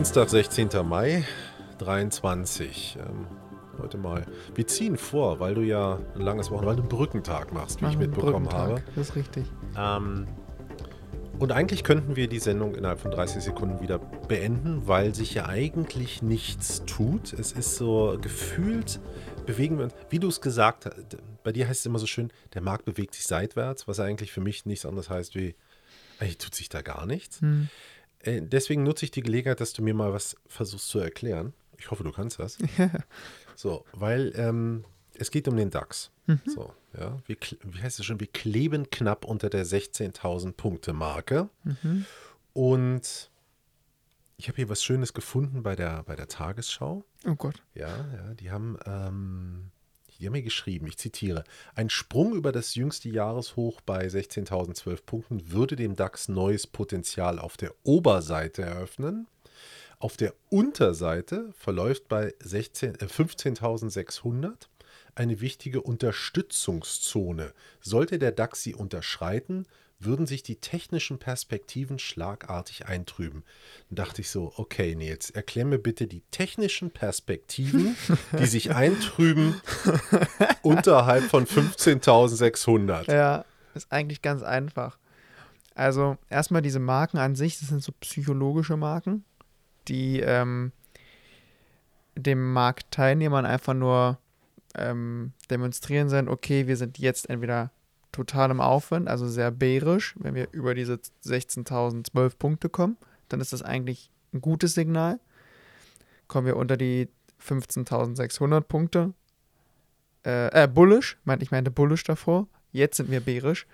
Dienstag, 16. Mai 23. Ähm, heute mal. Wir ziehen vor, weil du ja ein langes Wochenende, weil du einen Brückentag machst, wie ich mitbekommen habe. Das ist richtig. Ähm, und eigentlich könnten wir die Sendung innerhalb von 30 Sekunden wieder beenden, weil sich ja eigentlich nichts tut. Es ist so gefühlt, bewegen wir uns, wie du es gesagt hast, bei dir heißt es immer so schön, der Markt bewegt sich seitwärts, was eigentlich für mich nichts anderes heißt wie, eigentlich tut sich da gar nichts. Hm. Äh, deswegen nutze ich die Gelegenheit, dass du mir mal was versuchst zu erklären. Ich hoffe, du kannst das. so, weil ähm, es geht um den DAX. Mhm. So, ja, wir, wie heißt es schon? Wir kleben knapp unter der 16.000 Punkte Marke. Mhm. Und ich habe hier was Schönes gefunden bei der, bei der Tagesschau. Oh Gott. Ja, ja, die haben, ähm, die haben mir geschrieben, ich zitiere, ein Sprung über das jüngste Jahreshoch bei 16.012 Punkten würde dem DAX neues Potenzial auf der Oberseite eröffnen. Auf der Unterseite verläuft bei äh, 15.600 eine wichtige Unterstützungszone. Sollte der DAX sie unterschreiten, würden sich die technischen Perspektiven schlagartig eintrüben. Dann dachte ich so, okay, Nils, erklär mir bitte die technischen Perspektiven, die sich eintrüben unterhalb von 15.600. Ja, ist eigentlich ganz einfach. Also erstmal diese Marken an sich, das sind so psychologische Marken die ähm, dem Marktteilnehmern einfach nur ähm, demonstrieren sind, okay, wir sind jetzt entweder total im Aufwind, also sehr bärisch, wenn wir über diese 16.012 Punkte kommen, dann ist das eigentlich ein gutes Signal. Kommen wir unter die 15.600 Punkte, äh, äh, bullish, ich meinte bullish davor, jetzt sind wir bärisch,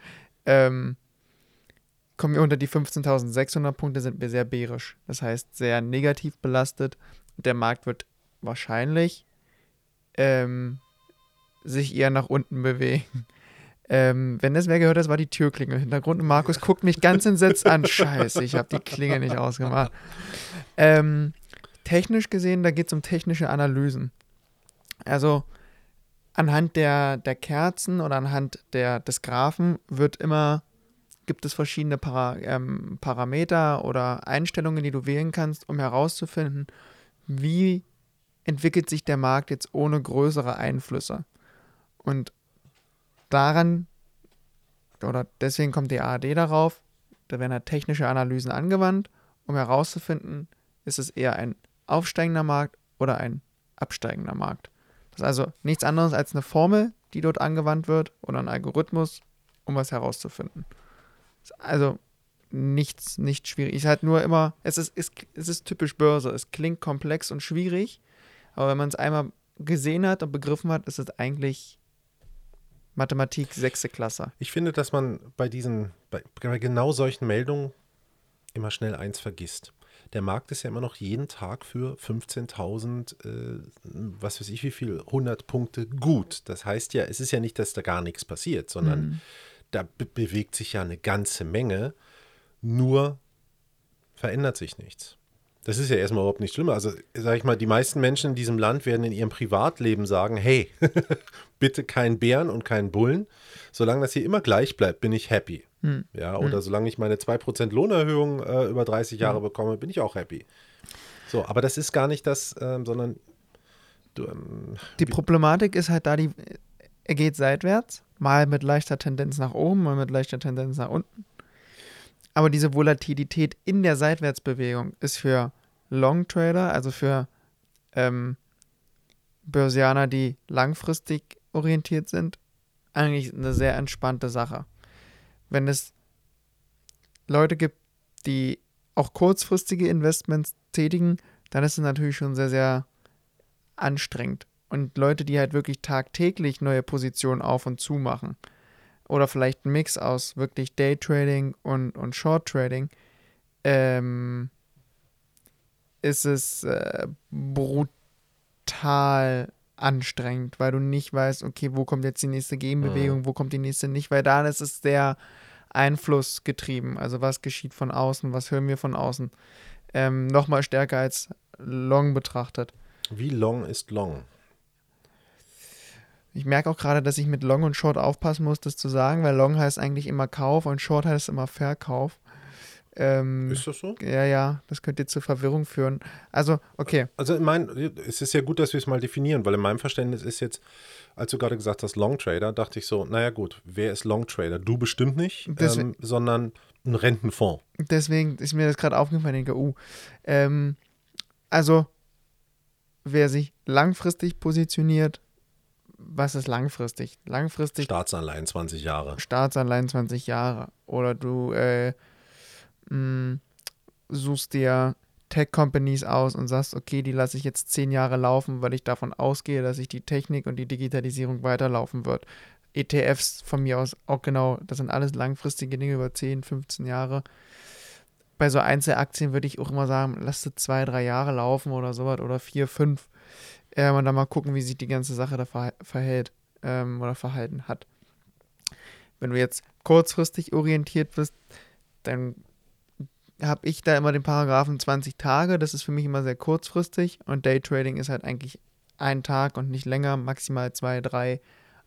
ähm, Kommen wir unter die 15.600 Punkte, sind wir sehr bärisch. Das heißt, sehr negativ belastet. Der Markt wird wahrscheinlich ähm, sich eher nach unten bewegen. Ähm, wenn das wer gehört hat, war die Türklingel im Hintergrund. Und Markus guckt mich ganz entsetzt an. Scheiße, ich habe die Klinge nicht ausgemacht. Ähm, technisch gesehen, da geht es um technische Analysen. Also anhand der, der Kerzen oder anhand der, des Graphen wird immer gibt es verschiedene Para, ähm, Parameter oder Einstellungen, die du wählen kannst, um herauszufinden, wie entwickelt sich der Markt jetzt ohne größere Einflüsse. Und daran, oder deswegen kommt die ARD darauf, da werden halt technische Analysen angewandt, um herauszufinden, ist es eher ein aufsteigender Markt oder ein absteigender Markt. Das ist also nichts anderes als eine Formel, die dort angewandt wird oder ein Algorithmus, um was herauszufinden. Also nichts, nicht schwierig. Ich halt nur immer, es ist, es, es ist typisch Börse. Es klingt komplex und schwierig, aber wenn man es einmal gesehen hat und begriffen hat, ist es eigentlich Mathematik sechste Klasse. Ich finde, dass man bei diesen, bei, bei genau solchen Meldungen immer schnell eins vergisst. Der Markt ist ja immer noch jeden Tag für 15.000, äh, was weiß ich wie viel, 100 Punkte gut. Das heißt ja, es ist ja nicht, dass da gar nichts passiert, sondern mhm da be bewegt sich ja eine ganze Menge, nur verändert sich nichts. Das ist ja erstmal überhaupt nicht schlimm. Also, sage ich mal, die meisten Menschen in diesem Land werden in ihrem Privatleben sagen: Hey, bitte kein Bären und keinen Bullen. Solange das hier immer gleich bleibt, bin ich happy. Hm. Ja, oder hm. solange ich meine 2% Lohnerhöhung äh, über 30 Jahre hm. bekomme, bin ich auch happy. So, aber das ist gar nicht das, ähm, sondern. Du, ähm, die Problematik ist halt da, die, er geht seitwärts Mal mit leichter Tendenz nach oben, mal mit leichter Tendenz nach unten. Aber diese Volatilität in der Seitwärtsbewegung ist für Long Trader, also für ähm, Börsianer, die langfristig orientiert sind, eigentlich eine sehr entspannte Sache. Wenn es Leute gibt, die auch kurzfristige Investments tätigen, dann ist es natürlich schon sehr, sehr anstrengend und Leute, die halt wirklich tagtäglich neue Positionen auf und zu machen. Oder vielleicht ein Mix aus wirklich Daytrading und, und Short Trading, ähm, ist es äh, brutal anstrengend, weil du nicht weißt, okay, wo kommt jetzt die nächste Gegenbewegung, mhm. wo kommt die nächste nicht, weil da ist es sehr einflussgetrieben. Also was geschieht von außen, was hören wir von außen. Ähm, Nochmal stärker als Long betrachtet. Wie long ist long? Ich merke auch gerade, dass ich mit Long und Short aufpassen muss, das zu sagen, weil Long heißt eigentlich immer Kauf und Short heißt immer Verkauf. Ähm, Ist das so? ja, ja, das könnte zur Verwirrung führen. Also, okay. Also in mein, es ist ja gut, dass wir es mal definieren, weil in meinem Verständnis ist jetzt, als du gerade gesagt hast, Long Trader, dachte ich so, naja gut, wer ist Long Trader? Du bestimmt nicht, ähm, sondern ein Rentenfonds. Deswegen ist mir das gerade aufgefallen, ich denke, uh, ähm, also, wer sich langfristig positioniert, was ist langfristig? Langfristig Staatsanleihen 20 Jahre. Staatsanleihen 20 Jahre. Oder du äh, mh, suchst dir Tech-Companies aus und sagst, okay, die lasse ich jetzt 10 Jahre laufen, weil ich davon ausgehe, dass sich die Technik und die Digitalisierung weiterlaufen wird. ETFs von mir aus auch genau, das sind alles langfristige Dinge über 10, 15 Jahre. Bei so Einzelaktien würde ich auch immer sagen, lass sie zwei, drei Jahre laufen oder sowas oder vier, fünf. Ähm, und dann mal gucken, wie sich die ganze Sache da verhält ähm, oder verhalten hat. Wenn du jetzt kurzfristig orientiert bist, dann habe ich da immer den Paragraphen 20 Tage. Das ist für mich immer sehr kurzfristig. Und Daytrading ist halt eigentlich ein Tag und nicht länger, maximal zwei, drei.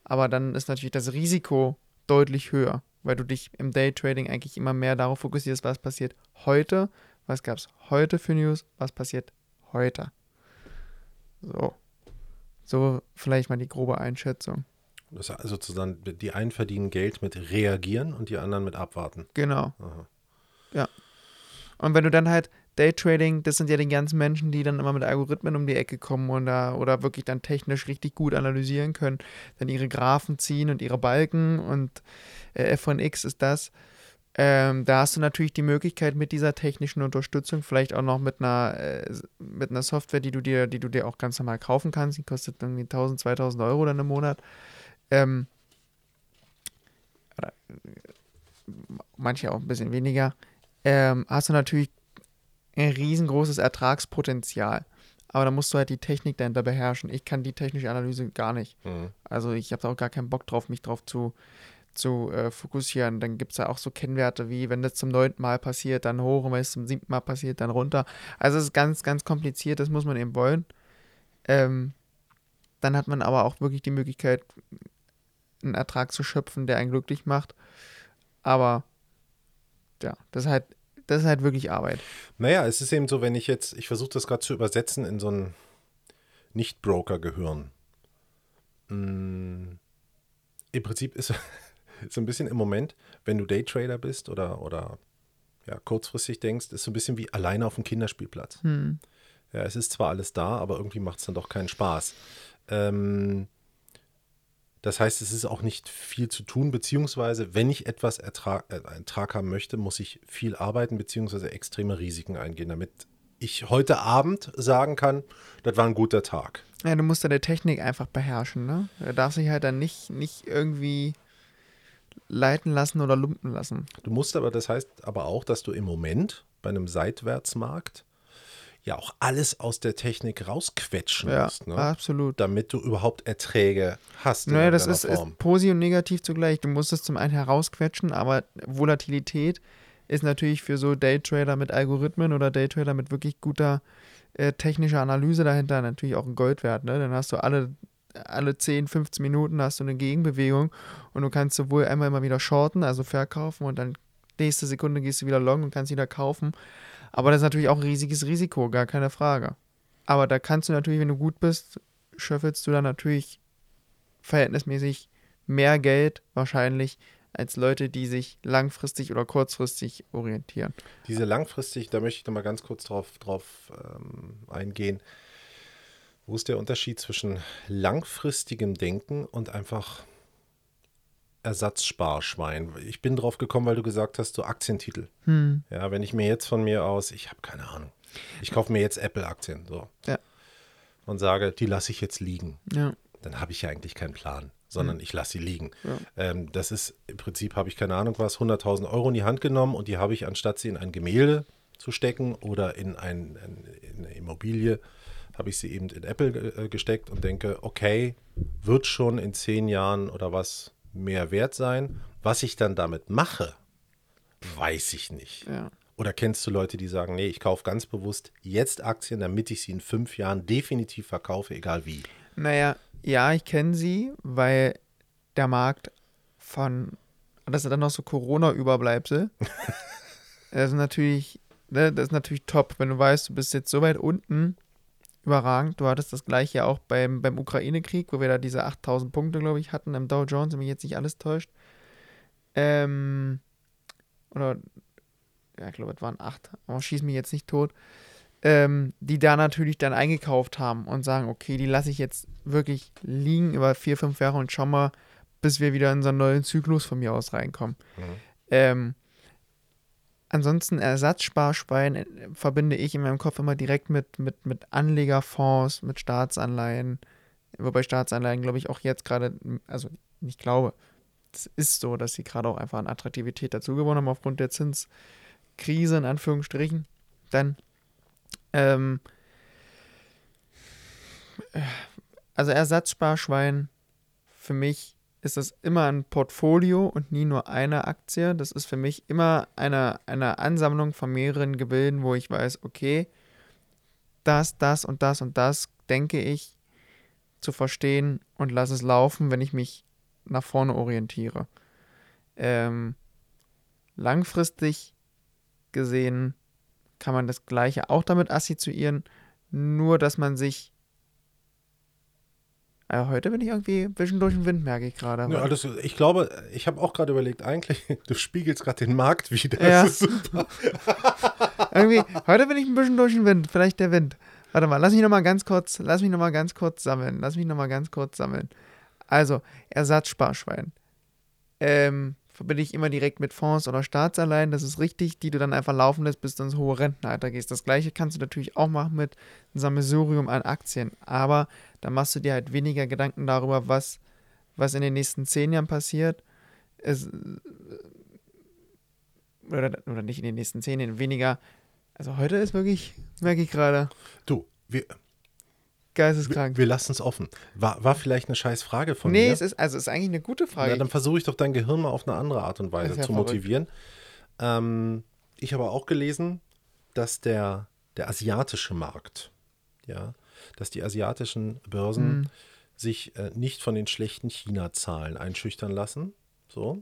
Aber dann ist natürlich das Risiko deutlich höher, weil du dich im Daytrading eigentlich immer mehr darauf fokussierst, was passiert heute, was gab es heute für News, was passiert heute. So. So vielleicht mal die grobe Einschätzung. Das ist also sozusagen, die einen verdienen Geld mit reagieren und die anderen mit abwarten. Genau. Aha. Und wenn du dann halt Daytrading, das sind ja die ganzen Menschen, die dann immer mit Algorithmen um die Ecke kommen und da oder wirklich dann technisch richtig gut analysieren können, dann ihre Graphen ziehen und ihre Balken und äh, f von x ist das. Ähm, da hast du natürlich die Möglichkeit mit dieser technischen Unterstützung, vielleicht auch noch mit einer, äh, mit einer Software, die du dir, die du dir auch ganz normal kaufen kannst, die kostet irgendwie 1000, 2000 Euro dann im Monat. Ähm, äh, manche auch ein bisschen weniger ähm, hast du natürlich ein riesengroßes Ertragspotenzial. Aber da musst du halt die Technik dahinter beherrschen. Ich kann die technische Analyse gar nicht. Mhm. Also ich habe da auch gar keinen Bock drauf, mich drauf zu, zu äh, fokussieren. Dann gibt es ja auch so Kennwerte wie, wenn das zum neunten Mal passiert, dann hoch und wenn es zum siebten Mal passiert, dann runter. Also es ist ganz, ganz kompliziert, das muss man eben wollen. Ähm, dann hat man aber auch wirklich die Möglichkeit, einen Ertrag zu schöpfen, der einen glücklich macht. Aber ja, das ist halt, das ist halt wirklich Arbeit. Naja, es ist eben so, wenn ich jetzt, ich versuche das gerade zu übersetzen in so ein Nicht-Broker-Gehirn. Mm, Im Prinzip ist so ein bisschen im Moment, wenn du Daytrader bist oder, oder ja, kurzfristig denkst, ist so ein bisschen wie alleine auf dem Kinderspielplatz. Hm. Ja, es ist zwar alles da, aber irgendwie macht es dann doch keinen Spaß. Ähm, das heißt, es ist auch nicht viel zu tun, beziehungsweise wenn ich etwas Ertrag, äh, Ertrag haben möchte, muss ich viel arbeiten, beziehungsweise extreme Risiken eingehen, damit ich heute Abend sagen kann, das war ein guter Tag. Ja, du musst deine Technik einfach beherrschen, ne? Du darfst dich halt dann nicht, nicht irgendwie leiten lassen oder lumpen lassen. Du musst aber, das heißt aber auch, dass du im Moment bei einem Seitwärtsmarkt ja auch alles aus der Technik rausquetschen Ja, musst, ne? absolut. damit du überhaupt Erträge hast. Naja, das ist, ist positiv und negativ zugleich. Du musst es zum einen herausquetschen, aber Volatilität ist natürlich für so Daytrader mit Algorithmen oder Daytrader mit wirklich guter äh, technischer Analyse dahinter natürlich auch ein Gold wert. Ne? Dann hast du alle, alle 10, 15 Minuten hast du eine Gegenbewegung und du kannst sowohl einmal immer wieder shorten, also verkaufen und dann nächste Sekunde gehst du wieder long und kannst wieder kaufen. Aber das ist natürlich auch ein riesiges Risiko, gar keine Frage. Aber da kannst du natürlich, wenn du gut bist, schöffelst du dann natürlich verhältnismäßig mehr Geld wahrscheinlich als Leute, die sich langfristig oder kurzfristig orientieren. Diese langfristig, da möchte ich nochmal ganz kurz drauf, drauf ähm, eingehen. Wo ist der Unterschied zwischen langfristigem Denken und einfach Ersatzsparschwein? Ich bin drauf gekommen, weil du gesagt hast, so Aktientitel. Hm. Ja, wenn ich mir jetzt von mir aus, ich habe keine Ahnung, ich kaufe mir jetzt Apple-Aktien so Ja. und sage, die lasse ich jetzt liegen, Ja. dann habe ich ja eigentlich keinen Plan, sondern ich lasse sie liegen. Ja. Ähm, das ist im Prinzip, habe ich keine Ahnung was, 100.000 Euro in die Hand genommen und die habe ich, anstatt sie in ein Gemälde zu stecken oder in, ein, in eine Immobilie, habe ich sie eben in Apple äh, gesteckt und denke, okay, wird schon in zehn Jahren oder was mehr wert sein. Was ich dann damit mache, weiß ich nicht. ja. Oder kennst du Leute, die sagen, nee, ich kaufe ganz bewusst jetzt Aktien, damit ich sie in fünf Jahren definitiv verkaufe, egal wie. Naja, ja, ich kenne sie, weil der Markt von, das ist dann noch so Corona-Überbleibsel, das ist natürlich, ne, das ist natürlich top, wenn du weißt, du bist jetzt so weit unten, überragend. Du hattest das gleiche auch beim, beim Ukraine-Krieg, wo wir da diese 8000 Punkte, glaube ich, hatten im Dow Jones, wenn mich jetzt nicht alles täuscht. Ähm, oder, ja, ich glaube, es waren acht, aber schieß mich jetzt nicht tot. Ähm, die da natürlich dann eingekauft haben und sagen, okay, die lasse ich jetzt wirklich liegen über vier, fünf Jahre und schau mal, bis wir wieder in so einen neuen Zyklus von mir aus reinkommen. Mhm. Ähm, ansonsten Ersatzsparschwein äh, verbinde ich in meinem Kopf immer direkt mit, mit, mit Anlegerfonds, mit Staatsanleihen. Wobei Staatsanleihen, glaube ich, auch jetzt gerade, also nicht glaube, es ist so, dass sie gerade auch einfach an Attraktivität dazugewonnen haben aufgrund der Zinskrise, in Anführungsstrichen. Dann, ähm, äh, also Ersatzsparschwein für mich ist das immer ein Portfolio und nie nur eine Aktie. Das ist für mich immer eine, eine Ansammlung von mehreren Gebilden, wo ich weiß, okay, das, das und das und das denke ich zu verstehen und lasse es laufen, wenn ich mich nach vorne orientiere. Ähm, langfristig gesehen kann man das gleiche auch damit assoziieren, nur dass man sich aber heute bin ich irgendwie ein bisschen durch den Wind, merke ich gerade. Ja, das, ich glaube, ich habe auch gerade überlegt, eigentlich, du spiegelst gerade den Markt wieder. Ja. Das ist super. irgendwie, heute bin ich ein bisschen durch den Wind, vielleicht der Wind. Warte mal, lass mich nochmal ganz kurz, lass mich nochmal ganz kurz sammeln. Lass mich nochmal ganz kurz sammeln. Also, Ersatzsparschwein. Ähm, verbinde ich immer direkt mit Fonds oder Staatsanleihen. Das ist richtig, die du dann einfach laufen lässt, bis du ins hohe Rentenalter gehst. Das gleiche kannst du natürlich auch machen mit einem Sammelsurium an Aktien. Aber da machst du dir halt weniger Gedanken darüber, was, was in den nächsten zehn Jahren passiert. Es, oder, oder nicht in den nächsten zehn Jahren, weniger. Also heute ist wirklich, merke ich gerade. Du, wir, Geisteskrank. Wir, wir lassen es offen. War, war vielleicht eine scheiß Frage von nee, mir? Nee, es ist, also es ist eigentlich eine gute Frage. Ja, dann versuche ich doch dein Gehirn mal auf eine andere Art und Weise ja zu motivieren. Ähm, ich habe auch gelesen, dass der, der asiatische Markt, ja, dass die asiatischen Börsen mhm. sich äh, nicht von den schlechten China-Zahlen einschüchtern lassen. So.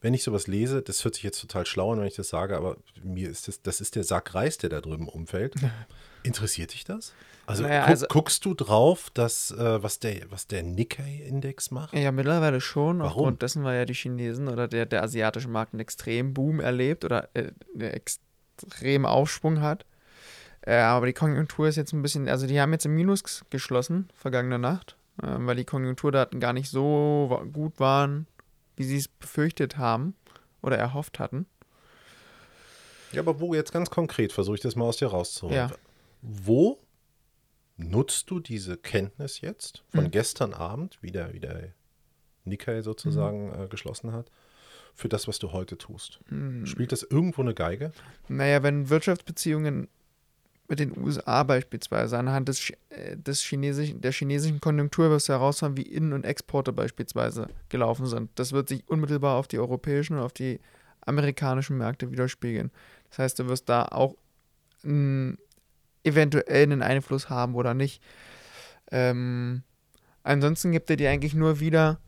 Wenn ich sowas lese, das hört sich jetzt total schlau an, wenn ich das sage, aber mir ist das, das ist der Sack Reis, der da drüben umfällt. Interessiert dich das? Also, naja, guck, also, guckst du drauf, dass, äh, was der, was der Nikkei-Index macht? Ja, mittlerweile schon. Warum? Aufgrund dessen, weil ja die Chinesen oder der, der asiatische Markt einen extremen Boom erlebt oder äh, einen extremen Aufschwung hat. Äh, aber die Konjunktur ist jetzt ein bisschen, also die haben jetzt im Minus geschlossen, vergangene Nacht, äh, weil die Konjunkturdaten gar nicht so gut waren, wie sie es befürchtet haben oder erhofft hatten. Ja, aber wo jetzt ganz konkret, versuche ich das mal aus dir rauszuholen. Ja. Wo nutzt du diese Kenntnis jetzt von mhm. gestern Abend, wie der, wie der Nikkei sozusagen mhm. äh, geschlossen hat, für das, was du heute tust? Mhm. Spielt das irgendwo eine Geige? Naja, wenn Wirtschaftsbeziehungen mit den USA beispielsweise anhand des, äh, des chinesischen, der chinesischen Konjunktur wirst du herausfinden, wie Innen- und Exporte beispielsweise gelaufen sind. Das wird sich unmittelbar auf die europäischen und auf die amerikanischen Märkte widerspiegeln. Das heißt, du wirst da auch mh, eventuell einen Einfluss haben oder nicht. Ähm, ansonsten gibt er dir eigentlich nur wieder,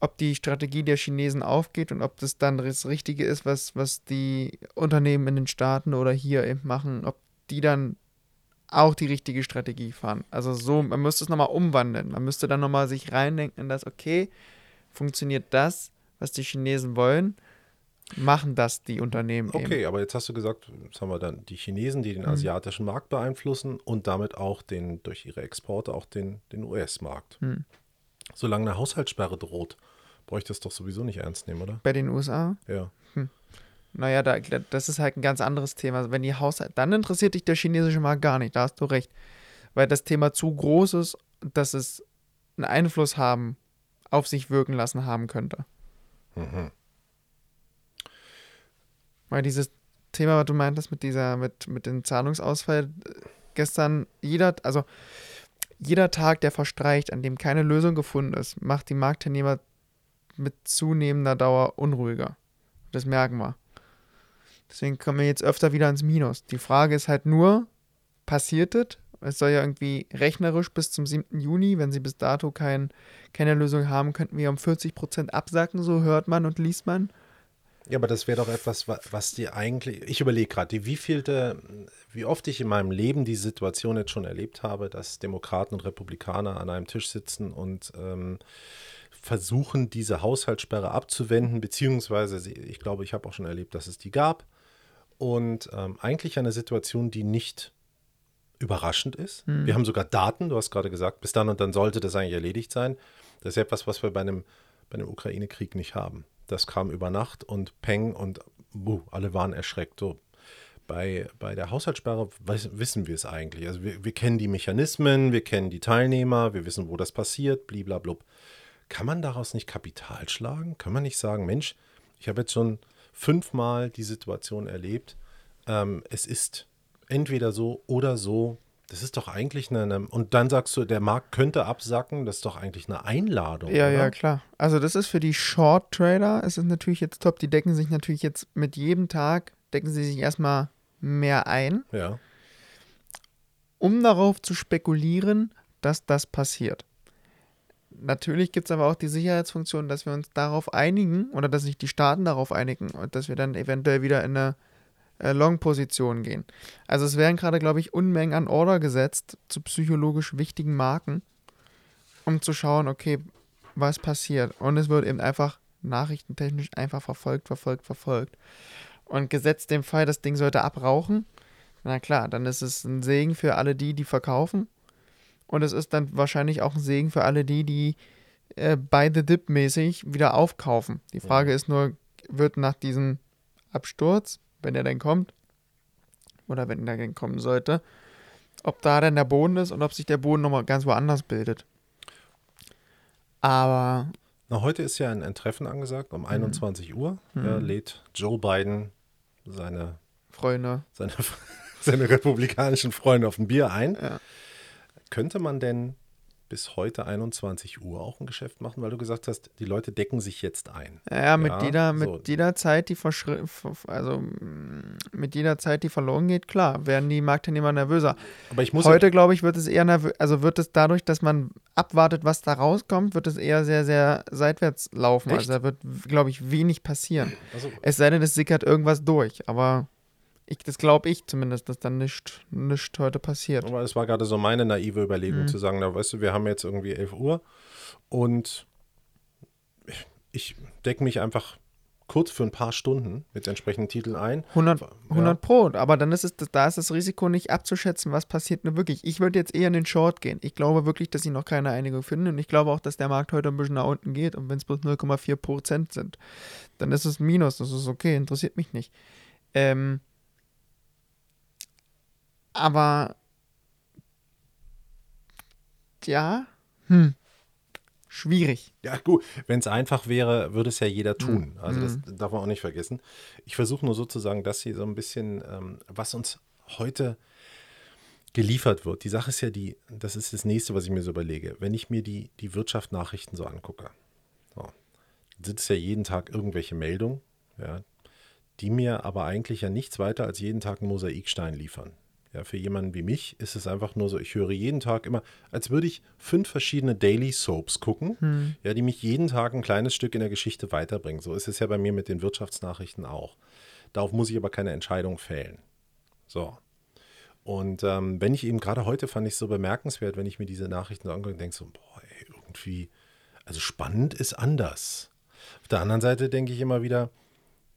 ob die Strategie der Chinesen aufgeht und ob das dann das Richtige ist, was, was die Unternehmen in den Staaten oder hier eben machen, ob die dann auch die richtige Strategie fahren. Also so, man müsste es nochmal umwandeln. Man müsste dann nochmal sich reindenken in das, okay, funktioniert das, was die Chinesen wollen? machen das die Unternehmen okay, eben. aber jetzt hast du gesagt, jetzt haben wir dann die Chinesen, die den mhm. asiatischen Markt beeinflussen und damit auch den, durch ihre Exporte auch den, den US-Markt. Mhm. Solange eine Haushaltssperre droht, bräuchte es doch sowieso nicht ernst nehmen, oder? Bei den USA? Ja. Hm. Naja, da, das ist halt ein ganz anderes Thema. Also wenn die Haushalt, dann interessiert dich der chinesische Markt gar nicht, da hast du recht. Weil das Thema zu groß ist, dass es einen Einfluss haben, auf sich wirken lassen haben könnte. Mhm. Weil dieses Thema, was du meintest mit dieser, mit, mit dem Zahlungsausfall gestern, jeder, also jeder Tag, der verstreicht, an dem keine Lösung gefunden ist, macht die Marktteilnehmer mit zunehmender Dauer unruhiger. Das merken wir. Deswegen kommen wir jetzt öfter wieder ins Minus. Die Frage ist halt nur, passiert das? Es soll ja irgendwie rechnerisch bis zum 7. Juni, wenn sie bis dato kein, keine Lösung haben, könnten wir um 40% absacken, so hört man und liest man. Ja, aber das wäre doch etwas, wa- was dir eigentlich, ich überlege gerade, wie vielte, wie oft ich in meinem Leben die Situation jetzt schon erlebt habe, dass Demokraten und Republikaner an einem Tisch sitzen und ähm, versuchen, diese Haushaltssperre abzuwenden, beziehungsweise ich glaube, ich habe auch schon erlebt, dass es die gab. Und ähm, eigentlich eine Situation, die nicht überraschend ist. Wir haben sogar Daten, du hast gerade gesagt, bis dann und dann sollte das eigentlich erledigt sein. Das ist etwas, was wir bei einem, bei einem Ukraine-Krieg nicht haben. Das kam über Nacht und Peng und buh, alle waren erschreckt. So. Bei, bei der Haushaltssperre weiß, wissen wir es eigentlich. Also wir, wir kennen die Mechanismen, wir kennen die Teilnehmer, wir wissen, wo das passiert, bliblablub. Kann man daraus nicht Kapital schlagen? Kann man nicht sagen, Mensch, ich habe jetzt schon fünfmal die Situation erlebt, ähm, es ist entweder so oder so. Das ist doch eigentlich eine, eine. Und dann sagst du, der Markt könnte absacken. Das ist doch eigentlich eine Einladung. Ja, oder? ja, klar. Also das ist für die Short Trader, es ist natürlich jetzt top, die decken sich natürlich jetzt mit jedem Tag, decken sie sich erstmal mehr ein, Ja. um darauf zu spekulieren, dass das passiert. Natürlich gibt es aber auch die Sicherheitsfunktion, dass wir uns darauf einigen oder dass sich die Staaten darauf einigen und dass wir dann eventuell wieder in eine äh, Long-Position gehen. Also es werden gerade, glaube ich, Unmengen an Order gesetzt zu psychologisch wichtigen Marken, um zu schauen, okay, was passiert. Und es wird eben einfach nachrichtentechnisch einfach verfolgt, verfolgt, verfolgt. Und gesetzt dem Fall, das Ding sollte abrauchen, na klar, dann ist es ein Segen für alle die, die verkaufen. Und es ist dann wahrscheinlich auch ein Segen für alle die, die äh, by the dip mäßig wieder aufkaufen. Die Frage ist nur, wird nach diesem Absturz, wenn der denn kommt, oder wenn der denn kommen sollte, ob da dann der Boden ist und ob sich der Boden nochmal ganz woanders bildet. Aber Na, heute ist ja ein, ein Treffen angesagt um 21 Uhr. Ja, lädt Joe Biden seine, Freunde, seine, seine republikanischen Freunde auf ein Bier ein. Ja. Könnte man denn bis heute 21 Uhr auch ein Geschäft machen, weil du gesagt hast, die Leute decken sich jetzt ein. Ja, mit Ja, jeder, mit so. jeder Zeit, die also mm, mit jeder Zeit, die verloren geht, klar, werden die Marktteilnehmer nervöser. Aber ich muss Heute, glaube ich, wird es eher nervös, also wird es dadurch, dass man abwartet, was da rauskommt, wird es eher sehr, sehr seitwärts laufen. Echt? Also da wird, glaube ich, wenig passieren. also, Es sei denn, es sickert irgendwas durch, aber ich, das glaube ich zumindest, dass dann nichts nicht heute passiert. Aber es war gerade so meine naive Überlegung Mhm. zu sagen, na weißt du, wir haben jetzt irgendwie 11 Uhr und ich decke mich einfach kurz für ein paar Stunden mit entsprechenden Titeln ein. 100, Ja. 100 Pro, aber dann ist es, da ist das Risiko nicht abzuschätzen, was passiert nur wirklich. Ich würde jetzt eher in den Short gehen. Ich glaube wirklich, dass sie noch keine Einigung finden und ich glaube auch, dass der Markt heute ein bisschen nach unten geht und wenn es bloß 0,4 Prozent sind, dann ist es ein Minus, das ist okay, interessiert mich nicht. Ähm, aber ja, hm, schwierig. Ja, gut, wenn es einfach wäre, würde es ja jeder tun. Also das Mhm. darf man auch nicht vergessen. Ich versuche nur sozusagen, dass hier so ein bisschen, ähm, was uns heute geliefert wird. Die Sache ist ja die, das ist das nächste, was ich mir so überlege. Wenn ich mir die, die Wirtschaftsnachrichten so angucke, so, sind es ja jeden Tag irgendwelche Meldungen, ja, die mir aber eigentlich ja nichts weiter als jeden Tag einen Mosaikstein liefern. Ja, für jemanden wie mich ist es einfach nur so, ich höre jeden Tag immer, als würde ich fünf verschiedene Daily Soaps gucken, ja, die mich jeden Tag ein kleines Stück in der Geschichte weiterbringen. So ist es ja bei mir mit den Wirtschaftsnachrichten auch. Darauf muss ich aber keine Entscheidung fällen. So. Und ähm, wenn ich eben gerade heute fand ich es so bemerkenswert, wenn ich mir diese Nachrichten so angucke, denke so, boah, ey, irgendwie, also spannend ist anders. Auf der anderen Seite denke ich immer wieder,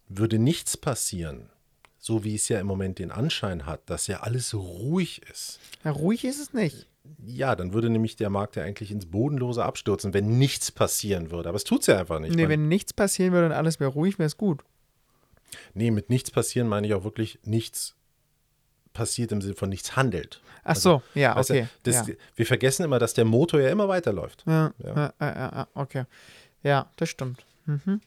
würde nichts passieren, so wie es ja im Moment den Anschein hat, dass ja alles ruhig ist. Ja, ruhig ist es nicht. Ja, dann würde nämlich der Markt ja eigentlich ins Bodenlose abstürzen, wenn nichts passieren würde. Aber es tut es ja einfach nicht. Nee, wenn nichts passieren würde und alles wäre ruhig, wäre es gut. nee, mit nichts passieren meine ich auch wirklich nichts passiert im Sinne von nichts handelt. Ach so, ja, okay. das, ja. Wir vergessen immer, dass der Motor ja immer weiterläuft. Ja, Ja. ja. Ja, ja, ja, okay. Ja, das stimmt. Mhm.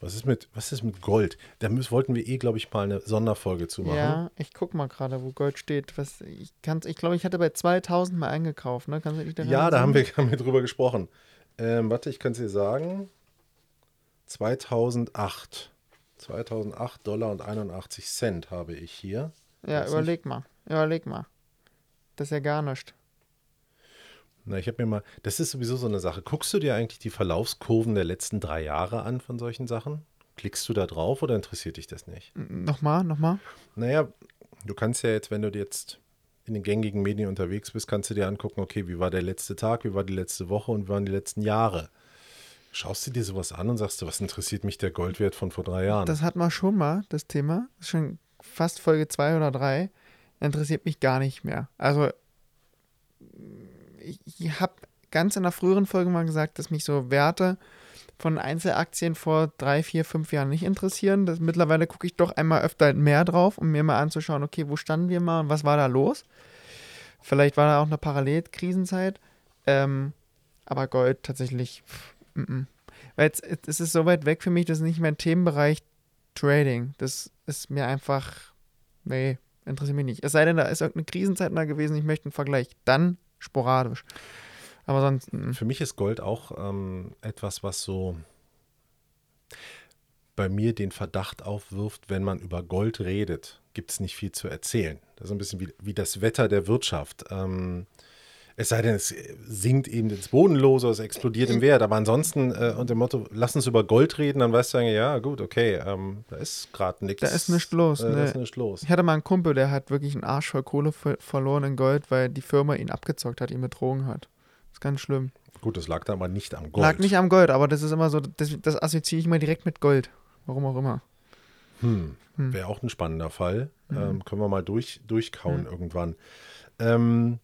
Was ist mit, was ist mit Gold? Da müssen, wollten wir eh, glaube ich, mal eine Sonderfolge zu machen. Ja, ich guck mal gerade, wo Gold steht. Was, ich kann's, ich glaube, ich hatte bei 2000 mal eingekauft, ne? Kannst du dich daran Ja, da haben wir, haben wir drüber gesprochen. Ähm, warte, ich kann es dir sagen. 2008. 2008 Dollar und 81 Cent habe ich hier. Ja, Weiß überleg mal. Überleg mal. Das ist ja gar nichts. Na, ich habe mir mal, das ist sowieso so eine Sache. Guckst du dir eigentlich die Verlaufskurven der letzten drei Jahre an von solchen Sachen? Klickst du da drauf oder interessiert dich das nicht? Nochmal, nochmal. Naja, du kannst ja jetzt, wenn du jetzt in den gängigen Medien unterwegs bist, kannst du dir angucken, okay, wie war der letzte Tag, wie war die letzte Woche und wie waren die letzten Jahre. Schaust du dir sowas an und sagst du, was interessiert mich der Goldwert von vor drei Jahren? Das hat man schon mal, das Thema. Das ist schon fast Folge 2 oder 3. Interessiert mich gar nicht mehr. Also, ich, habe ganz in der früheren Folge mal gesagt, dass mich so Werte von Einzelaktien vor drei, vier, fünf Jahren nicht interessieren. Das, mittlerweile gucke ich doch einmal öfter mehr drauf, um mir mal anzuschauen, okay, wo standen wir mal und was war da los? Vielleicht war da auch eine Parallelkrisenzeit. Ähm, aber Gold tatsächlich, pff, m -m. weil jetzt, es ist so weit weg für mich, das ist nicht mein Themenbereich Trading. Das ist mir einfach, nee, interessiert mich nicht. Es sei denn, da ist irgendeine Krisenzeit mal gewesen, ich möchte einen Vergleich. Dann sporadisch. Aber sonst. m -m. Für mich ist Gold auch ähm, etwas, was so bei mir den Verdacht aufwirft, wenn man über Gold redet, gibt es nicht viel zu erzählen. Das ist ein bisschen wie, wie das Wetter der Wirtschaft. Ähm, es sei denn, es sinkt eben ins Bodenlose, es explodiert im Wert. Aber ansonsten äh, unter dem Motto, lass uns über Gold reden, dann weißt du, ja, gut, okay, ähm, da ist gerade nichts. Da ist nichts los. Äh, da ist ne. nichts los. Ich hatte mal einen Kumpel, der hat wirklich einen Arsch voll Kohle ver verloren in Gold, weil die Firma ihn abgezockt hat, ihn betrogen hat. Das ist ganz schlimm. Gut, das lag da aber nicht am Gold. Lag nicht am Gold, aber das ist immer so, das, das assoziiere ich immer direkt mit Gold. Warum auch immer. Hm. Hm. Wäre auch ein spannender Fall. Mhm. Ähm, können wir mal durch, durchkauen Mhm. irgendwann. Ähm,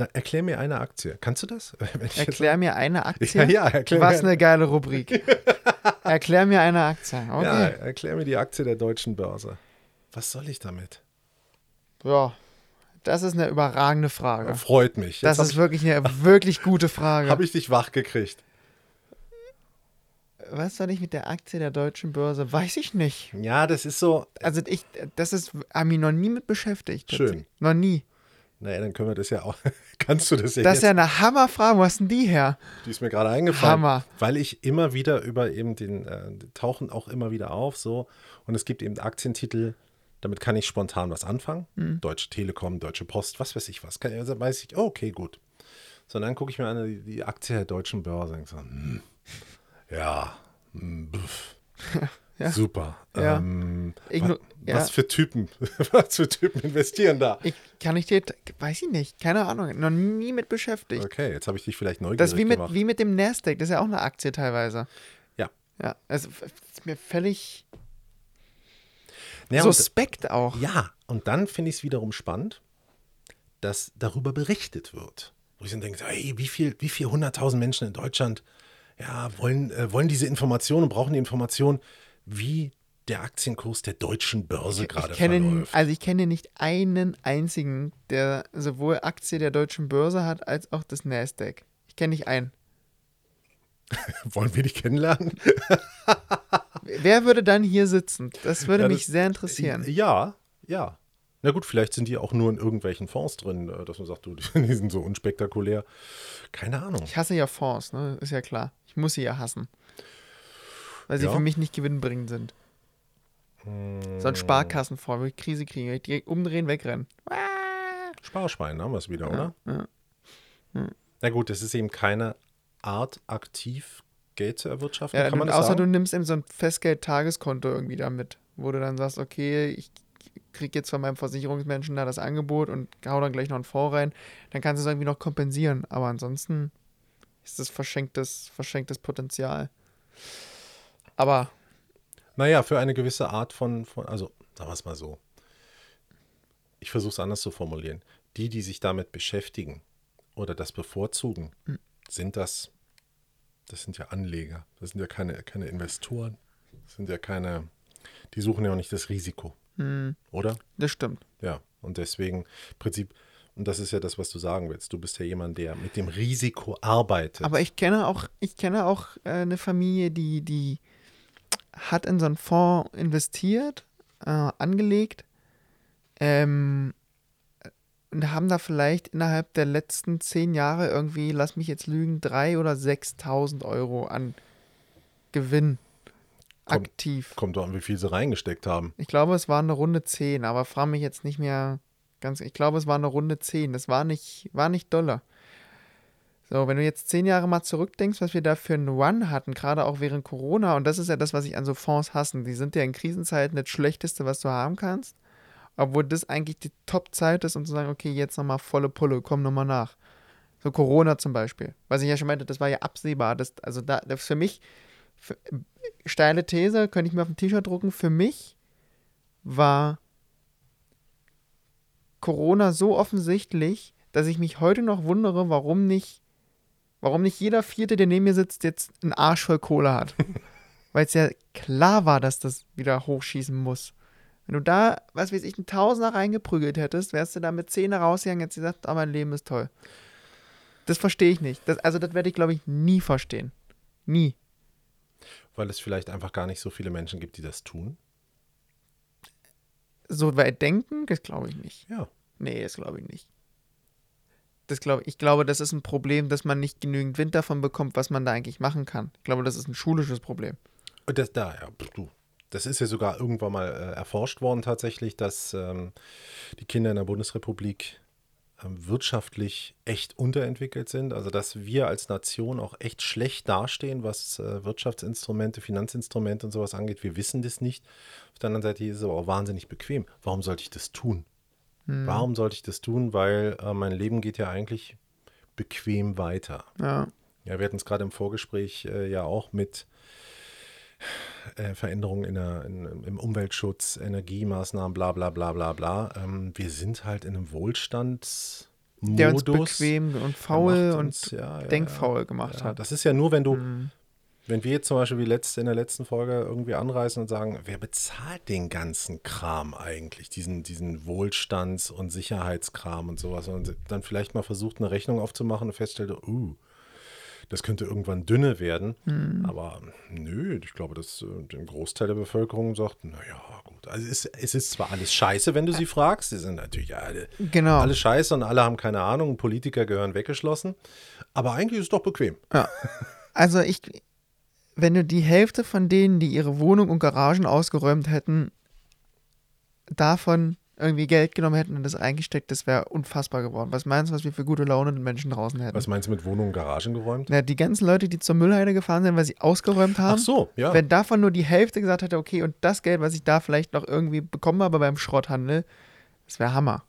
da, erklär mir eine Aktie. Kannst du das? Erklär mir eine ja, Aktie. ja, erklär Was mir, eine geile Rubrik. Erklär mir eine Aktie. ja, Okay. erklär mir die Aktie der deutschen Börse. Was soll ich damit? Ja. Das ist eine überragende Frage. Freut mich. Das Jetzt ist wirklich eine wirklich gute Frage. habe ich dich wach gekriegt. Was soll ich mit der Aktie der deutschen Börse? Weiß ich nicht. Ja, das ist so. Also ich, das ist, habe mich noch nie mit beschäftigt. Schön. Noch nie. Naja, dann können wir das ja auch. Kannst du das ja Das ist jetzt? ja eine Hammerfrage. Wo hast denn die her? Die ist mir gerade eingefallen. Hammer. Weil ich immer wieder über eben den, äh, tauchen auch immer wieder auf so. Und es gibt eben Aktientitel, damit kann ich spontan was anfangen. Mhm. Deutsche Telekom, Deutsche Post, was weiß ich was. Kann, also weiß ich, oh, okay, gut. So, und dann gucke ich mir an, die, die Aktie der deutschen Börse und so, hm, ja, hm, Ja. super. Ja. Ähm, wa- ja. Was für Typen, was für Typen investieren da? Ich kann ich dir, weiß ich nicht, keine Ahnung, noch nie mit beschäftigt. Okay, jetzt habe ich dich vielleicht neugierig Das wie mit, gemacht. wie mit dem Nasdaq, das ist ja auch eine Aktie teilweise. Ja. Ja, also ist mir völlig Ja, und- suspekt auch. Ja, und dann finde ich es wiederum spannend, dass darüber berichtet wird. Wo ich dann denke, hey, wie viel, wie viel hunderttausend Menschen in Deutschland ja, wollen, äh, wollen diese Informationen und brauchen die Information, wie der Aktienkurs der deutschen Börse gerade Ich kenne, verläuft. also ich kenne nicht einen einzigen, der sowohl Aktie der deutschen Börse hat, als auch das Nasdaq. Ich kenne nicht einen. Wollen wir dich kennenlernen? Wer würde dann hier sitzen? Das würde Ja, mich das- sehr interessieren. Ja, ja. Na gut, vielleicht sind die auch nur in irgendwelchen Fonds drin, äh, dass man sagt, du, die sind so unspektakulär. Keine Ahnung. Ich hasse ja Fonds, ne? Ist ja klar. Ich muss sie ja hassen. Weil sie Ja. für mich nicht gewinnbringend sind. So ein Sparkassenfonds, wo ich Krise kriege, ich direkt umdrehen, wegrennen. Sparschwein haben wir es wieder, oder? Ja. Na gut, das ist eben keine Art, aktiv Geld zu erwirtschaften, Ja, kann du, man das außer du sagen? nimmst eben so ein Festgeld-Tageskonto irgendwie damit, wo du dann sagst, okay, ich kriege jetzt von meinem Versicherungsmenschen da das Angebot und hau dann gleich noch einen Fonds rein, dann kannst du es irgendwie noch kompensieren. Aber ansonsten ist das verschenktes, verschenktes Potenzial. Aber Naja, für eine gewisse Art von, von also sagen wir es mal so. Ich versuche es anders zu formulieren. Die, die sich damit beschäftigen oder das bevorzugen, Hm. sind das, das sind ja Anleger. Das sind ja keine, keine Investoren. Das sind ja keine, die suchen ja auch nicht das Risiko, hm, oder? das stimmt. Ja, und deswegen im Prinzip, und das ist ja das, was du sagen willst. Du bist ja jemand, der mit dem Risiko arbeitet. Aber ich kenne auch, ich kenne auch äh, eine Familie, die, die hat in so einen Fonds investiert, äh, angelegt, ähm, und haben da vielleicht innerhalb der letzten zehn Jahre irgendwie, lass mich jetzt lügen, drei oder 6.000 Euro an Gewinn Kommt- aktiv. Kommt doch an, wie viel sie reingesteckt haben. Ich glaube, es war eine Runde 10, aber frage mich jetzt nicht mehr ganz. Ich glaube, es war eine Runde 10. Das war nicht, war nicht doller. So, wenn du jetzt zehn Jahre mal zurückdenkst, was wir da für einen Run hatten, gerade auch während Corona, und das ist ja das, was ich an so Fonds hassen, die sind ja in Krisenzeiten das Schlechteste, was du haben kannst, obwohl das eigentlich die Top-Zeit ist, um zu sagen, okay, jetzt nochmal volle Pulle, komm nochmal nach. So Corona zum Beispiel, was ich ja schon meinte, das war ja absehbar, das, also da, das für mich, für, steile These, könnte ich mir auf ein T-Shirt drucken, für mich war Corona so offensichtlich, dass ich mich heute noch wundere, warum nicht, warum nicht jeder Vierte, der neben mir sitzt, jetzt einen Arsch voll Kohle hat. Weil es ja klar war, dass das wieder hochschießen muss. Wenn du da, was weiß ich, einen Tausender reingeprügelt hättest, wärst du da mit Zähne rausgegangen, jetzt gesagt, aber mein Leben ist toll. Das verstehe ich nicht. Das, also das werde ich, glaube ich, nie verstehen. Nie. Weil es vielleicht einfach gar nicht so viele Menschen gibt, die das tun. So weit denken, das glaube ich nicht. Ja. Nee, das glaube ich nicht. Das glaub, ich glaube, das ist ein Problem, dass man nicht genügend Wind davon bekommt, was man da eigentlich machen kann. Ich glaube, das ist ein schulisches Problem. Das, da, ja, du. Das ist ja sogar irgendwann mal äh, erforscht worden tatsächlich, dass ähm, die Kinder in der Bundesrepublik ähm, wirtschaftlich echt unterentwickelt sind. Also dass wir als Nation auch echt schlecht dastehen, was äh, Wirtschaftsinstrumente, Finanzinstrumente und sowas angeht. Wir wissen das nicht. Auf der anderen Seite ist es aber auch wahnsinnig bequem. Warum sollte ich das tun? Hm. Warum sollte ich das tun? Weil äh, mein Leben geht ja eigentlich bequem weiter. Ja. Ja, wir hatten es gerade im Vorgespräch äh, ja auch mit äh, Veränderungen in der, in, im Umweltschutz, Energiemaßnahmen, bla bla bla bla bla. Ähm, wir sind halt in einem Wohlstandsmodus. Der uns bequem und faul macht und uns- ja, ja, denkfaul gemacht ja, hat. Das ist ja nur, wenn du, Mhm. Wenn wir jetzt zum Beispiel wie letzte, in der letzten Folge irgendwie anreißen und sagen, wer bezahlt den ganzen Kram eigentlich, diesen, diesen Wohlstands- und Sicherheitskram und sowas und dann vielleicht mal versucht, eine Rechnung aufzumachen und feststellt, uh, das könnte irgendwann dünne werden. Mhm. Aber nö, ich glaube, dass äh, der Großteil der Bevölkerung sagt, naja, gut. Also es, es ist zwar alles scheiße, wenn du sie fragst, sie sind natürlich alle, Genau. alle scheiße und alle haben keine Ahnung, Politiker gehören weggeschlossen, aber eigentlich ist es doch bequem. Also ich, wenn du die Hälfte von denen, die ihre Wohnung und Garagen ausgeräumt hätten, davon irgendwie Geld genommen hätten und das eingesteckt, das wäre unfassbar geworden. Was meinst du, was wir für gute Laune den Menschen draußen hätten? Was meinst du mit Wohnungen und Garagen geräumt? Na, die ganzen Leute, die zur Müllheide gefahren sind, weil sie ausgeräumt haben. Ach so, ja. Wenn davon nur die Hälfte gesagt hätte, okay, und das Geld, was ich da vielleicht noch irgendwie bekommen habe beim Schrotthandel, das wäre Hammer.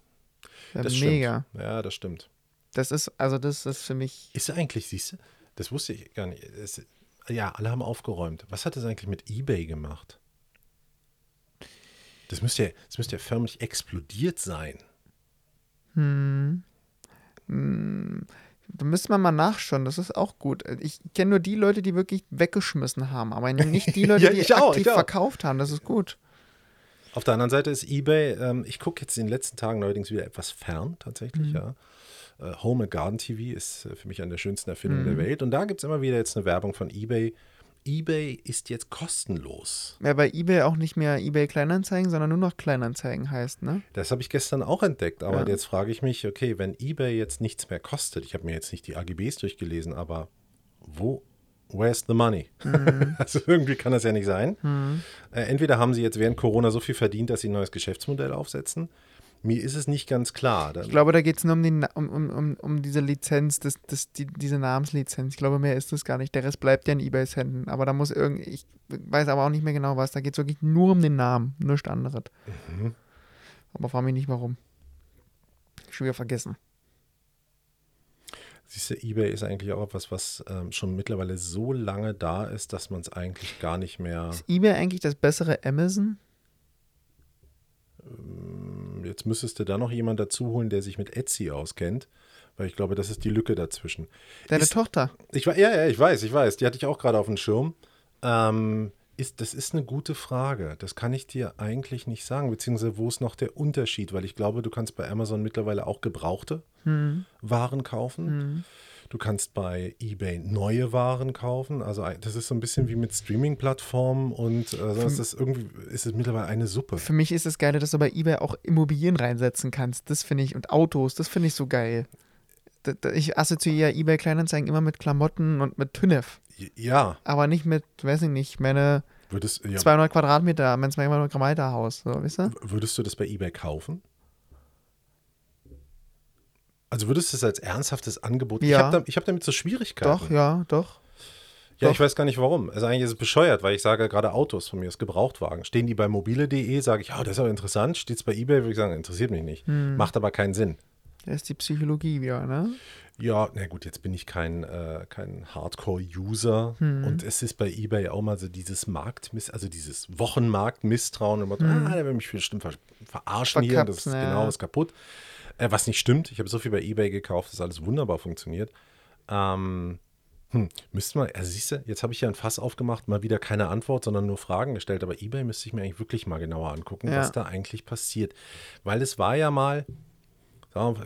Wär das mega. stimmt. Ja, das stimmt. Das ist, also das ist für mich. Ist eigentlich, siehst du, das wusste ich gar nicht. Es, ja, alle haben aufgeräumt. Was hat das eigentlich mit Ebay gemacht? Das müsste ja, das müsste ja förmlich explodiert sein. Hm, hm, da müsste man mal nachschauen, das ist auch gut. Ich kenne nur die Leute, die wirklich weggeschmissen haben, aber nicht die Leute, Ja, die auch, aktiv verkauft haben. Das ist gut. Auf der anderen Seite ist eBay, ähm, ich gucke jetzt in den letzten Tagen neuerdings wieder etwas fern, tatsächlich, Mhm. ja. Äh, Home and Garden TV ist äh, für mich eine der schönsten Erfindungen Mhm. der Welt. Und da gibt es immer wieder jetzt eine Werbung von eBay. eBay ist jetzt kostenlos. Ja, bei eBay auch nicht mehr eBay Kleinanzeigen, sondern nur noch Kleinanzeigen heißt, ne? Das habe ich gestern auch entdeckt. Aber Ja. jetzt frage ich mich, okay, wenn eBay jetzt nichts mehr kostet, ich habe mir jetzt nicht die AGBs durchgelesen, aber wo, where's the money? Mhm. Also irgendwie kann das ja nicht sein. Äh, entweder haben sie jetzt während Corona so viel verdient, dass sie ein neues Geschäftsmodell aufsetzen. Mir ist es nicht ganz klar. Ich glaube, da geht es nur um, Na- um, um, um, diese Lizenz, das, das, die, diese Namenslizenz. Ich glaube, mehr ist das gar nicht. Der Rest bleibt ja in Ebays Händen. Aber da muss irgendwie, ich weiß aber auch nicht mehr genau was. Da geht es wirklich nur um den Namen, nichts anderes. Mhm. Aber frage mich nicht warum. Schon wieder vergessen. Siehst du, eBay ist eigentlich auch etwas, was ähm, schon mittlerweile so lange da ist, dass man es eigentlich gar nicht mehr. Ist Ebay eigentlich das bessere Amazon? Jetzt müsstest du da noch jemand dazu holen, der sich mit Etsy auskennt, weil ich glaube, das ist die Lücke dazwischen. Deine Ist- Tochter. Ich ja, ja, ich weiß, ich weiß. Die hatte ich auch gerade auf dem Schirm. Ähm, ist, das ist eine gute Frage. Das kann ich dir eigentlich nicht sagen, beziehungsweise wo ist noch der Unterschied? Weil ich glaube, du kannst bei Amazon mittlerweile auch gebrauchte Hm. Waren kaufen. Hm. Du kannst bei eBay neue Waren kaufen. Also das ist so ein bisschen wie mit Streaming-Plattformen und äh, ist das irgendwie ist es mittlerweile eine Suppe. Für mich ist das Geile, dass du bei Ebay auch Immobilien reinsetzen kannst. Das finde ich, und Autos, das finde ich so geil. Ich assoziiere Ebay Kleinanzeigen immer mit Klamotten und mit Tünnef. Ja, Aber nicht mit, weiß ich nicht, meine würdest, ja, 200 Quadratmeter, mein 200 Quadratmeter Haus, so, weißt du? würdest du das bei eBay kaufen? Also würdest du es als ernsthaftes Angebot? Ich Ja. habe da, ich hab damit so Schwierigkeiten. Doch, ja, doch. Ja, Doch. ich weiß gar nicht warum. Also eigentlich ist es bescheuert, weil ich sage gerade Autos von mir, ist Gebrauchtwagen. Stehen die bei mobile.de, sage ich, ja, das ist aber interessant. Steht es bei eBay, würde ich sagen, interessiert mich nicht. Hm. Macht aber keinen Sinn. Da ist die Psychologie wieder, ne? Ja, na gut, jetzt bin ich kein, äh, kein Hardcore-User Hm. und es ist bei eBay auch mal so dieses Marktmiss, also dieses Wochenmarkt-Misstrauen. Immer, ah, der will mich bestimmt ver verarschen hier, das ist Hm. Ja. genau ist kaputt. Äh, was nicht stimmt, ich habe so viel bei eBay gekauft, dass alles wunderbar funktioniert. Ähm, hm, müsste man, also siehst du, jetzt habe ich hier ein Fass aufgemacht, mal wieder keine Antwort, sondern nur Fragen gestellt, aber eBay müsste ich mir eigentlich wirklich mal genauer angucken, Ja. was da eigentlich passiert. Weil es war ja mal,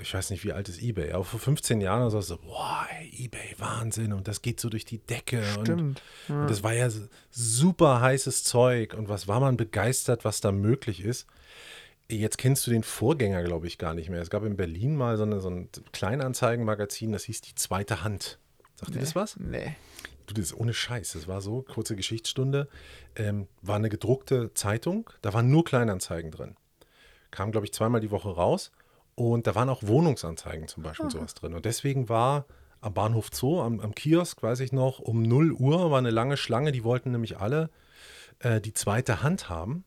ich weiß nicht, wie alt ist eBay, aber vor 15 Jahren oder so, so boah, ey, eBay, Wahnsinn und das geht so durch die Decke und, Stimmt. und das war ja super heißes Zeug und was war man begeistert, was da möglich ist. Jetzt kennst du den Vorgänger, glaube ich, gar nicht mehr. Es gab in Berlin mal so, eine, so ein Kleinanzeigenmagazin, das hieß Die zweite Hand. Sagt dir das was? Nee. Du, das ist ohne Scheiß. Das war so, kurze Geschichtsstunde. Ähm, war eine gedruckte Zeitung, da waren nur Kleinanzeigen drin. Kam, glaube ich, zweimal die Woche raus. Und da waren auch Wohnungsanzeigen zum Beispiel und sowas drin. Und deswegen war am Bahnhof Zoo, am, am Kiosk, weiß ich noch, um 0 Uhr war eine lange Schlange. Die wollten nämlich alle äh, die zweite Hand haben,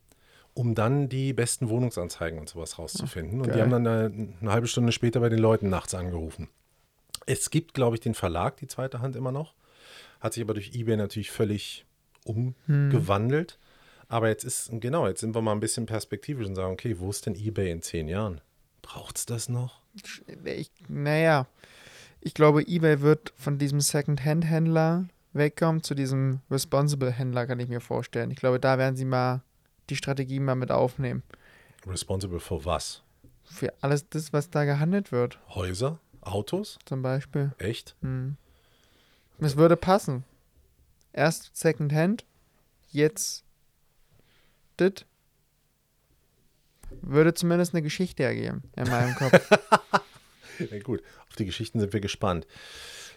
um dann die besten Wohnungsanzeigen und sowas rauszufinden. und die haben dann eine, eine halbe Stunde später bei den Leuten nachts angerufen. Es gibt, glaube ich, den Verlag, die zweite Hand immer noch. Hat sich aber durch eBay natürlich völlig umgewandelt. Aber jetzt ist, genau, jetzt sind wir mal ein bisschen perspektivisch und sagen, okay, wo ist denn eBay in zehn Jahren? Braucht es das noch? Ich, naja, ich glaube, eBay wird von diesem Second-Hand-Händler wegkommen zu diesem Responsible-Händler, kann ich mir vorstellen. Ich glaube, da werden sie mal die Strategie mal mit aufnehmen. Responsible for was? Für alles das, was da gehandelt wird, Häuser? Autos? zum Beispiel. Echt? Hm. Es würde passen. Erst Second-Hand, jetzt dit. Würde zumindest eine Geschichte ergeben in meinem Kopf. Ja, gut, auf die Geschichten sind wir gespannt.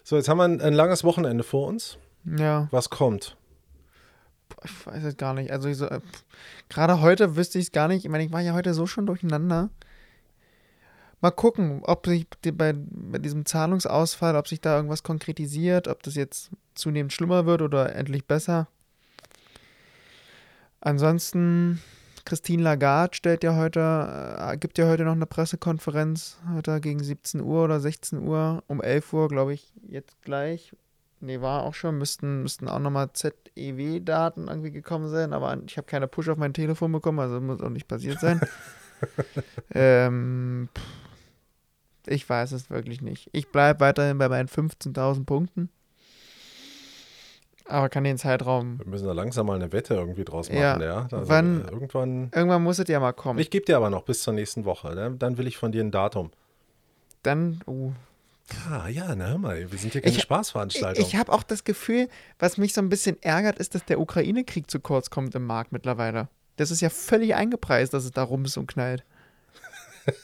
So, jetzt haben wir ein, ein langes Wochenende vor uns. ja. Was kommt? Ich weiß es gar nicht. Also ich so, äh, gerade heute wüsste ich es gar nicht. Ich meine, ich war ja heute so schon durcheinander. Mal gucken, ob sich bei, bei diesem Zahlungsausfall, ob sich da irgendwas konkretisiert, ob das jetzt zunehmend schlimmer wird oder endlich besser. Ansonsten, Christine Lagarde stellt ja heute, äh, gibt ja heute noch eine Pressekonferenz, heute gegen 17 Uhr oder 16 Uhr, um 11 Uhr, glaube ich, jetzt gleich. Nee, war auch schon, müssten, müssten auch nochmal ZEW-Daten irgendwie gekommen sein, aber ich habe keine Push auf mein Telefon bekommen, also muss auch nicht passiert sein. ähm, ich weiß es wirklich nicht. Ich bleibe weiterhin bei meinen 15.000 Punkten. Aber kann den Zeitraum. Wir müssen da langsam mal eine Wette irgendwie draus machen, Ja. ja. Also, Wann- äh, irgendwann. Irgendwann muss es ja mal kommen. Ich gebe dir aber noch bis zur nächsten Woche. Ne? Dann will ich von dir ein Datum. Dann, oh, Ah, ja, na hör mal, wir sind hier keine Ich- Ich, Spaßveranstaltung. ich habe auch das Gefühl, was mich so ein bisschen ärgert, ist, dass der Ukraine-Krieg zu kurz kommt im Markt mittlerweile. Das ist ja völlig eingepreist, dass es da rum ist und knallt.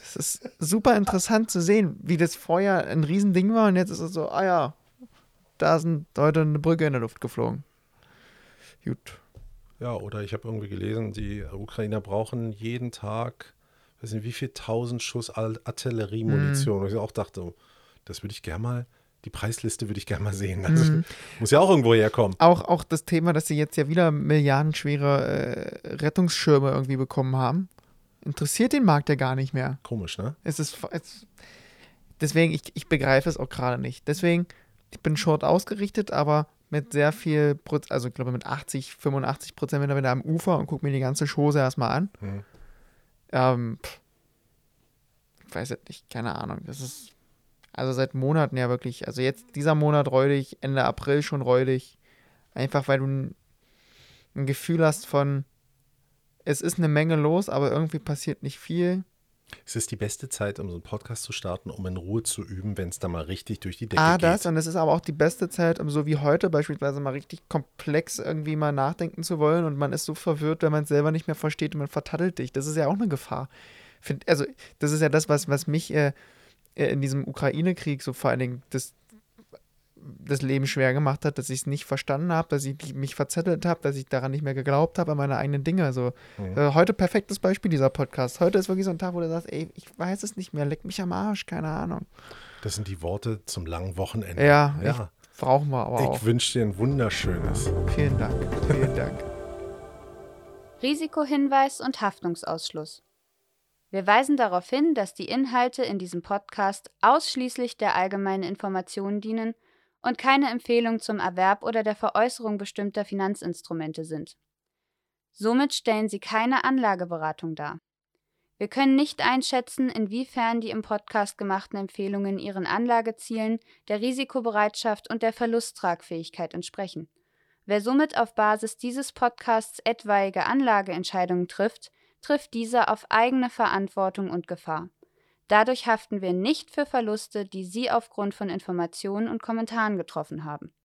Es ist super interessant zu sehen, wie das vorher ein Riesending war und jetzt ist es so, ah ja, da sind heute eine Brücke in der Luft geflogen. Gut. Ja, oder ich habe irgendwie gelesen, die Ukrainer brauchen jeden Tag, weiß nicht, wie viel tausend Schuss. Artilleriemunition. Und ich auch dachte, das würde ich gerne mal, die Preisliste würde ich gerne mal sehen. Also, Mhm. Muss ja auch irgendwo herkommen. Auch, auch das Thema, dass sie jetzt ja wieder milliardenschwere äh, Rettungsschirme irgendwie bekommen haben, interessiert den Markt ja gar nicht mehr. Komisch, ne? Es ist. Es, deswegen, ich, ich begreife es auch gerade nicht. Deswegen, ich bin short ausgerichtet, aber mit sehr viel, Proz- also ich glaube mit 80, 85 Prozent bin ich wieder am Ufer und gucke mir die ganze Chose erstmal an. Hm. Ähm, ich weiß es nicht, keine Ahnung. Das ist also seit Monaten ja wirklich, also jetzt dieser Monat räudig, Ende April schon räudig. Einfach weil du ein, ein Gefühl hast von, es ist eine Menge los, aber irgendwie passiert nicht viel. Es ist die beste Zeit, um so einen Podcast zu starten, um in Ruhe zu üben, wenn es da mal richtig durch die Decke Ah, geht. das, und es ist aber auch die beste Zeit, um so wie heute beispielsweise mal richtig komplex irgendwie mal nachdenken zu wollen und man ist so verwirrt, wenn man es selber nicht mehr versteht und man vertattelt dich. Das ist ja auch eine Gefahr. Find, also, das ist ja das, was, was mich äh, in diesem Ukraine-Krieg so vor allen Dingen das, das Leben schwer gemacht hat, dass ich es nicht verstanden habe, dass ich mich verzettelt habe, dass ich daran nicht mehr geglaubt habe, an meine eigenen Dinge. Also, Mhm. äh, heute perfektes Beispiel dieser Podcast. Heute ist wirklich so ein Tag, wo du sagst, ey, ich weiß es nicht mehr, leck mich am Arsch, keine Ahnung. Das sind die Worte zum langen Wochenende. Ja, ja. Ich, brauchen wir aber auch. Ich wünsche dir ein wunderschönes. Vielen Dank. Vielen Dank. Risikohinweis und Haftungsausschluss. Wir weisen darauf hin, dass die Inhalte in diesem Podcast ausschließlich der allgemeinen Information dienen und keine Empfehlung zum Erwerb oder der Veräußerung bestimmter Finanzinstrumente sind. Somit stellen sie keine Anlageberatung dar. Wir können nicht einschätzen, inwiefern die im Podcast gemachten Empfehlungen ihren Anlagezielen, der Risikobereitschaft und der Verlusttragfähigkeit entsprechen. Wer somit auf Basis dieses Podcasts etwaige Anlageentscheidungen trifft, trifft diese auf eigene Verantwortung und Gefahr. Dadurch haften wir nicht für Verluste, die Sie aufgrund von Informationen und Kommentaren getroffen haben